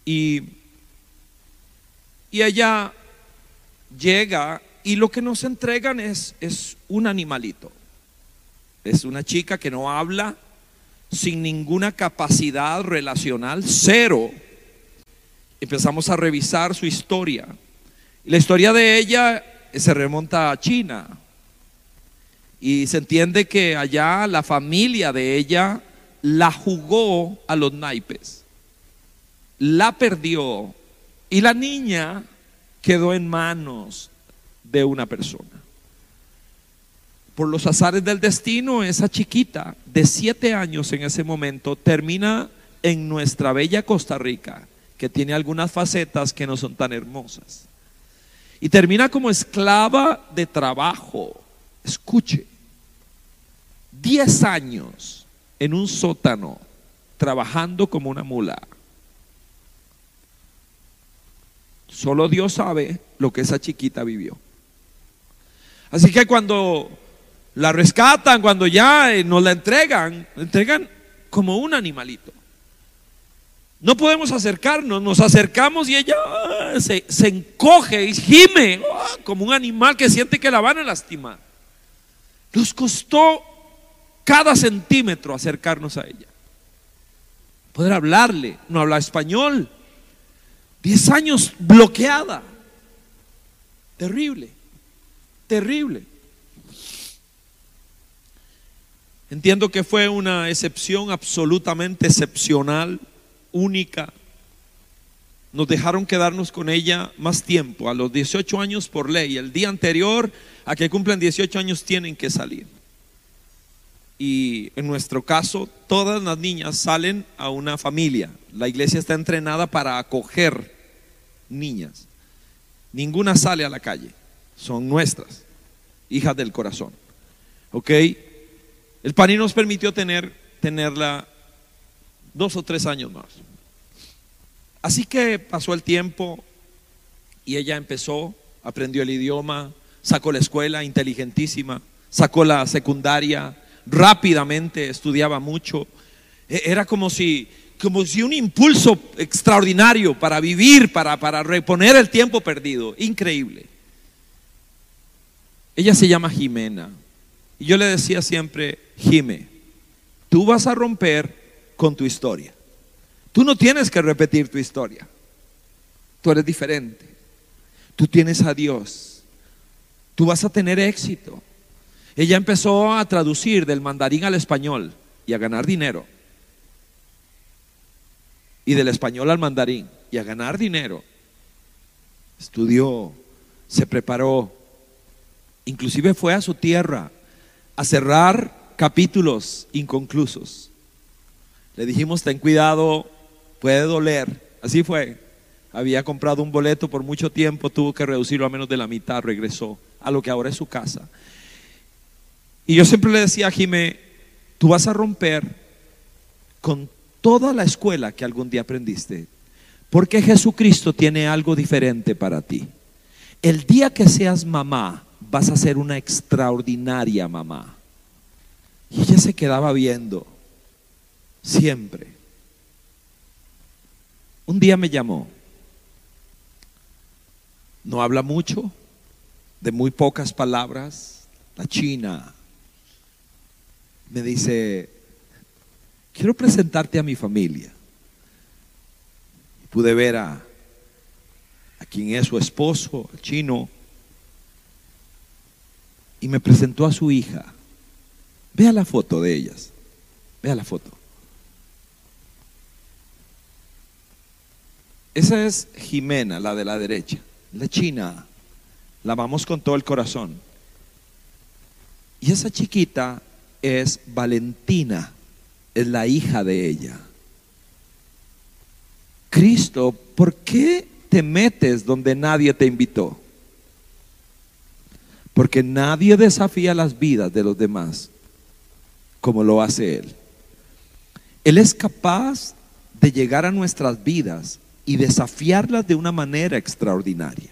Y, y ella llega y lo que nos entregan es, es un animalito. Es una chica que no habla, sin ninguna capacidad relacional, cero. Empezamos a revisar su historia. La historia de ella se remonta a China, y se entiende que allá la familia de ella la jugó a los naipes, la perdió y la niña quedó en manos de una persona. Por los azares del destino, esa chiquita de siete años en ese momento termina en nuestra bella Costa Rica, que tiene algunas facetas que no son tan hermosas. Y termina como esclava de trabajo. Escuche, 10 años en un sótano trabajando como una mula. Solo Dios sabe lo que esa chiquita vivió. Así que cuando la rescatan, cuando ya eh, nos la entregan, la entregan como un animalito. No podemos acercarnos, nos acercamos y ella ah, se, encoge y gime ah, como un animal que siente que la van a lastimar. Nos costó cada centímetro acercarnos a ella. Poder hablarle, no habla español. Diez años bloqueada. Terrible, terrible. Entiendo que fue una excepción absolutamente excepcional, única. Nos dejaron quedarnos con ella más tiempo, a los 18 años por ley. El día anterior a que cumplan 18 años tienen que salir y en nuestro caso todas las niñas salen a una familia. La iglesia está entrenada para acoger niñas. Ninguna sale a la calle, son nuestras, hijas del corazón. ¿Ok? El PANI nos permitió tener, tenerla dos o tres años más. Así que pasó el tiempo y ella empezó, aprendió el idioma, sacó la escuela, inteligentísima, sacó la secundaria, rápidamente, estudiaba mucho. E, era como si, como si un impulso extraordinario para vivir, para, para reponer el tiempo perdido. Increíble. Ella se llama Jimena. Y yo le decía siempre, Jime, tú vas a romper con tu historia. Tú no tienes que repetir tu historia. Tú eres diferente. Tú tienes a Dios. Tú vas a tener éxito. Ella empezó a traducir del mandarín al español y a ganar dinero. Y del español al mandarín y a ganar dinero. Estudió, se preparó, inclusive fue a su tierra a cerrar capítulos inconclusos. Le dijimos, ten cuidado, puede doler. Así fue. había comprado un boleto por mucho tiempo, tuvo que reducirlo a menos de la mitad, regresó a lo que ahora es su casa. Y yo siempre le decía a Jimé, tú vas a romper con toda la escuela que algún día aprendiste, porque Jesucristo tiene algo diferente para ti. El día que seas mamá, vas a ser una extraordinaria mamá. Y ella se quedaba viendo, siempre. Un día me llamó. No habla mucho, de muy pocas palabras, la china. Me dice, quiero presentarte a mi familia. Pude ver a, a quien es su esposo, el chino, y me presentó a su hija. Vea la foto de ellas. Vea la foto. Esa es Jimena, la de la derecha. La china. La amamos con todo el corazón. Y esa chiquita es Valentina, es la hija de ella. Cristo, ¿por qué te metes donde nadie te invitó? Porque nadie desafía las vidas de los demás como lo hace Él. Él es capaz de llegar a nuestras vidas y desafiarlas de una manera extraordinaria.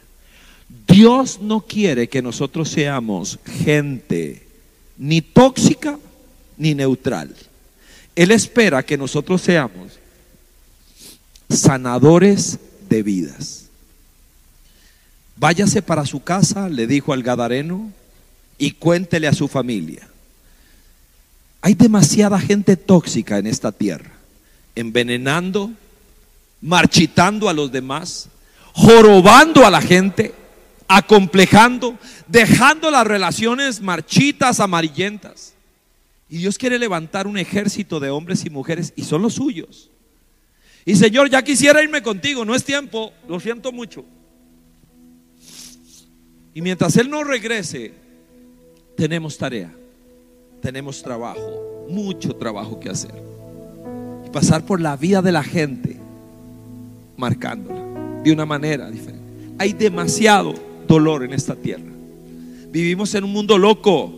Dios no quiere que nosotros seamos gente ni tóxica ni neutral. Él espera que nosotros seamos sanadores de vidas. Váyase para su casa, le dijo al Gadareno, y cuéntele a su familia. Hay demasiada gente tóxica en esta tierra, envenenando, marchitando a los demás, jorobando a la gente, acomplejando, dejando las relaciones marchitas, amarillentas. Y Dios quiere levantar un ejército de hombres y mujeres y son los suyos. Y Señor, ya quisiera irme contigo, no es tiempo, lo siento mucho. Y mientras Él no regrese, tenemos tarea, tenemos trabajo, mucho trabajo que hacer. Y pasar por la vida de la gente, marcándola de una manera diferente. Hay demasiado dolor en esta tierra. Vivimos en un mundo loco,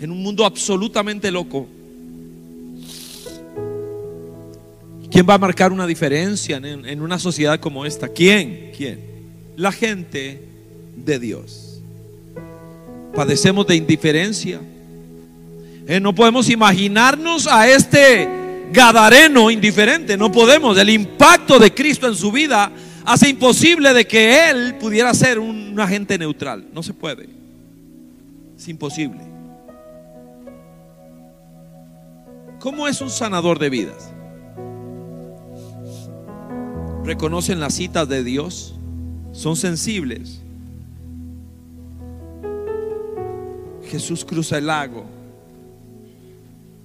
en un mundo absolutamente loco. ¿Quién va a marcar una diferencia en, una sociedad como esta? ¿Quién? ¿Quién? La gente de Dios. Padecemos de indiferencia. Eh, no podemos imaginarnos a este Gadareno indiferente. No podemos. El impacto de Cristo en su vida hace imposible de que él pudiera ser un agente neutral. No se puede. Es imposible. ¿Cómo es un sanador de vidas? Reconocen las citas de Dios, son sensibles, Jesús cruza el lago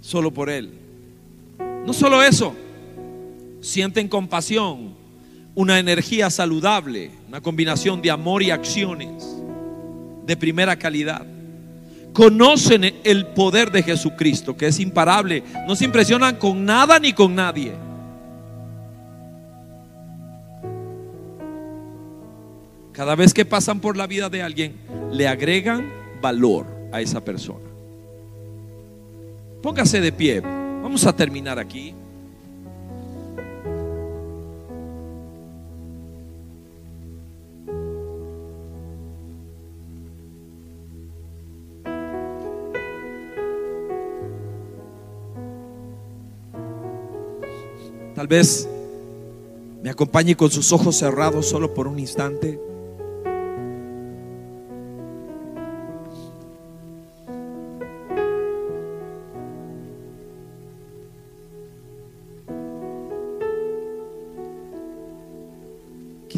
solo por él. No solo eso, sienten compasión, una energía saludable, una combinación de amor y acciones de primera calidad. Conocen el poder de Jesucristo, que es imparable. No se impresionan con nada ni con nadie. Cada vez que pasan por la vida de alguien, le agregan valor a esa persona. Póngase de pie. Vamos a terminar aquí. Tal vez me acompañe con sus ojos cerrados solo por un instante.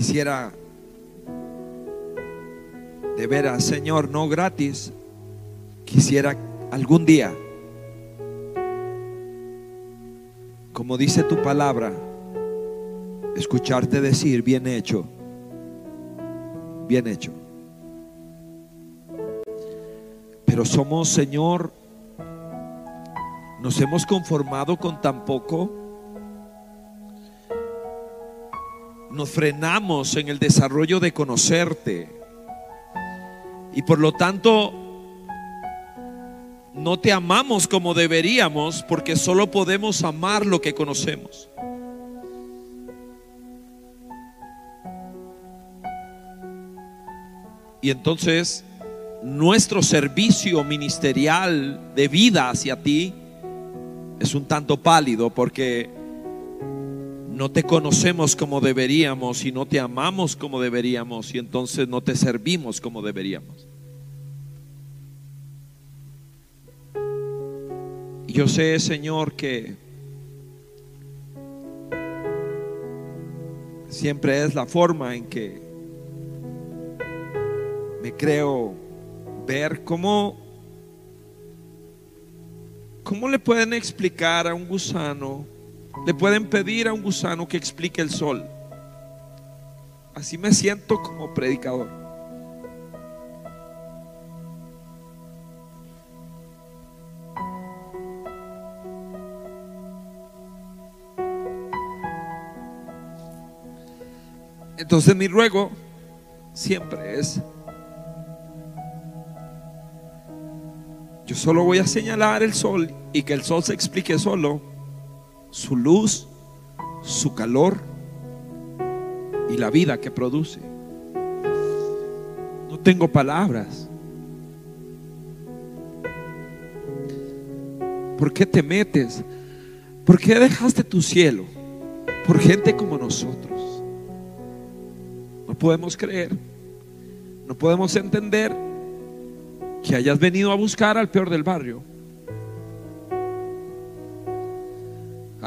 Quisiera de veras, Señor, no gratis, quisiera algún día, como dice tu palabra, escucharte decir, bien hecho, bien hecho. Pero somos, Señor, nos hemos conformado con tan poco nos frenamos en el desarrollo de conocerte. Y por lo tanto, no te amamos como deberíamos porque solo podemos amar lo que conocemos. Y entonces nuestro servicio ministerial de vida hacia ti es un tanto pálido porque no te conocemos como deberíamos y no te amamos como deberíamos y entonces no te servimos como deberíamos. Yo sé, Señor, que siempre es la forma en que me creo ver cómo cómo le pueden explicar a un gusano le pueden pedir a un gusano que explique el sol. Así me siento como predicador. Entonces mi ruego siempre es, yo solo voy a señalar el sol y que el sol se explique solo su luz, su calor y la vida que produce. No tengo palabras. ¿Por qué te metes? ¿Por qué dejaste tu cielo por gente como nosotros? No podemos creer, no podemos entender que hayas venido a buscar al peor del barrio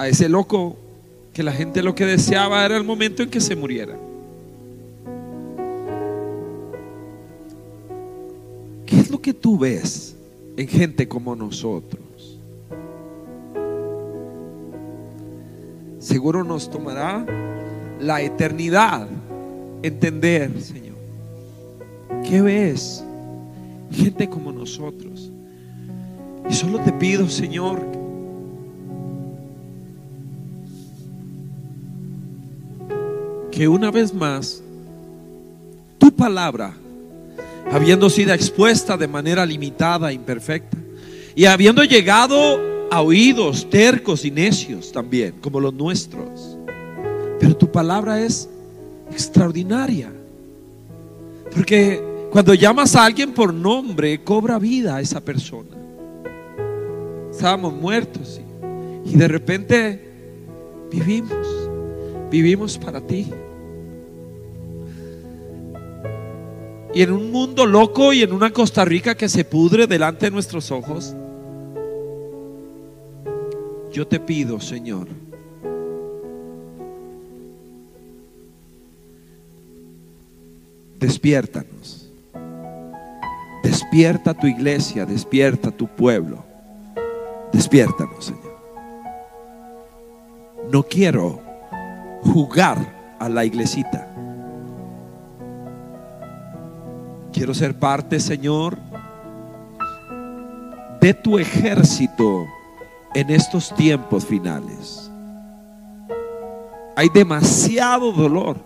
a ese loco que la gente lo que deseaba era el momento en que se muriera. ¿Qué es lo que tú ves en gente como nosotros? Seguro nos tomará la eternidad entender, Señor. ¿Qué ves? Gente como nosotros. Y solo te pido, Señor, que una vez más tu palabra, habiendo sido expuesta de manera limitada, imperfecta, y habiendo llegado a oídos tercos y necios también, como los nuestros, pero tu palabra es extraordinaria, porque cuando llamas a alguien por nombre, cobra vida a esa persona. Estábamos muertos y de repente vivimos, vivimos para ti. Y en un mundo loco y en una Costa Rica que se pudre delante de nuestros ojos, yo te pido, Señor, despiértanos. Despierta tu iglesia, despierta tu pueblo. Despiértanos, Señor. No quiero jugar a la iglesita. Quiero ser parte, Señor, de tu ejército en estos tiempos finales. Hay demasiado dolor,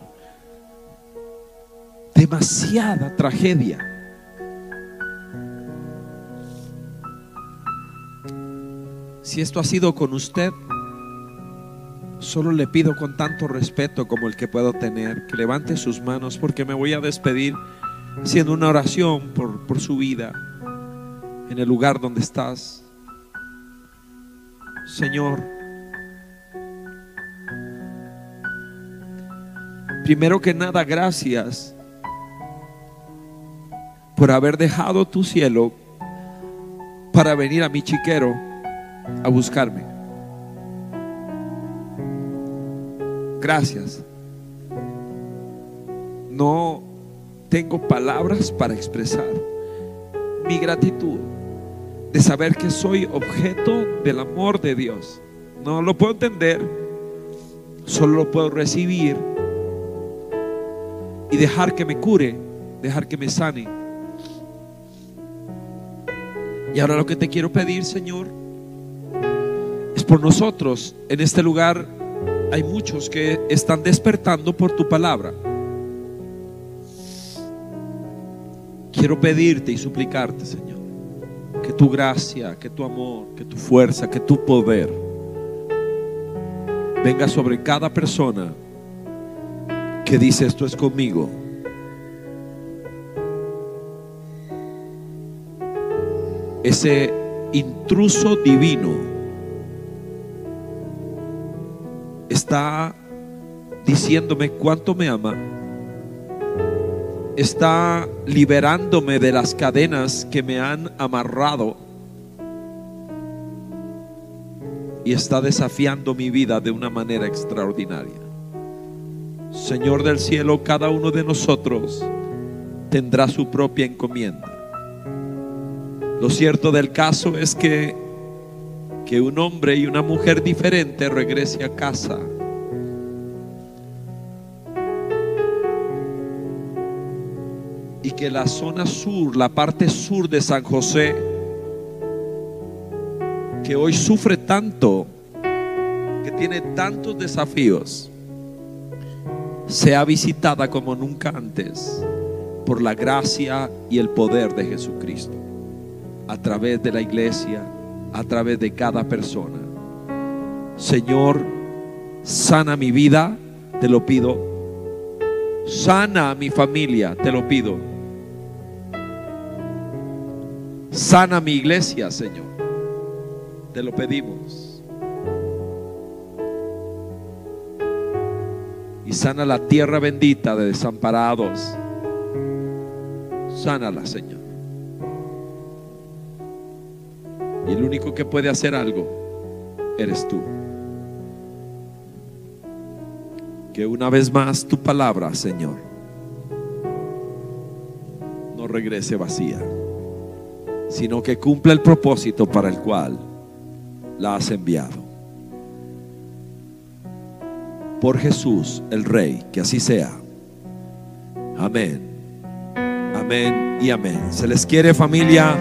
demasiada tragedia. Si esto ha sido con usted, solo le pido con tanto respeto como el que puedo tener que levante sus manos porque me voy a despedir haciendo una oración por, por su vida en el lugar donde estás. Señor, primero que nada, gracias por haber dejado tu cielo para venir a mi chiquero a buscarme. Gracias. No tengo palabras para expresar mi gratitud de saber que soy objeto del amor de Dios. No lo puedo entender, solo lo puedo recibir y dejar que me cure, dejar que me sane. Y ahora lo que te quiero pedir, Señor, es por nosotros en este lugar Hay muchos que están despertando por tu palabra. Quiero pedirte y suplicarte, Señor, que tu gracia, que tu amor, que tu fuerza, que tu poder venga sobre cada persona que dice esto es conmigo. Ese intruso divino está diciéndome cuánto me ama, está liberándome de las cadenas que me han amarrado y está desafiando mi vida de una manera extraordinaria. Señor del cielo, cada uno de nosotros tendrá su propia encomienda. Lo cierto del caso es que que un hombre y una mujer diferente regrese a casa. Y que la zona sur, la parte sur de San José, que hoy sufre tanto, que tiene tantos desafíos, sea visitada como nunca antes por la gracia y el poder de Jesucristo, a través de la iglesia, a través de cada persona. Señor, sana mi vida, te lo pido. Sana a mi familia, te lo pido. Sana mi iglesia, Señor. Te lo pedimos. Y sana la tierra bendita de desamparados. Sánala, Señor. Y el único que puede hacer algo eres tú. Que una vez más tu palabra, Señor, no regrese vacía, sino que cumpla el propósito para el cual la has enviado. Por Jesús, el Rey, que así sea. Amén. Amén y amén. Se les quiere familia.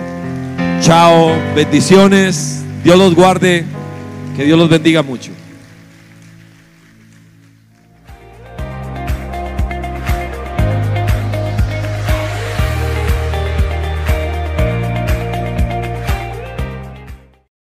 Chao, bendiciones. Dios los guarde. Que Dios los bendiga mucho.